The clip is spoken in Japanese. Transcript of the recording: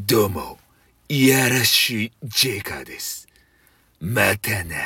どうも、いやらしいジェイカーです。またな。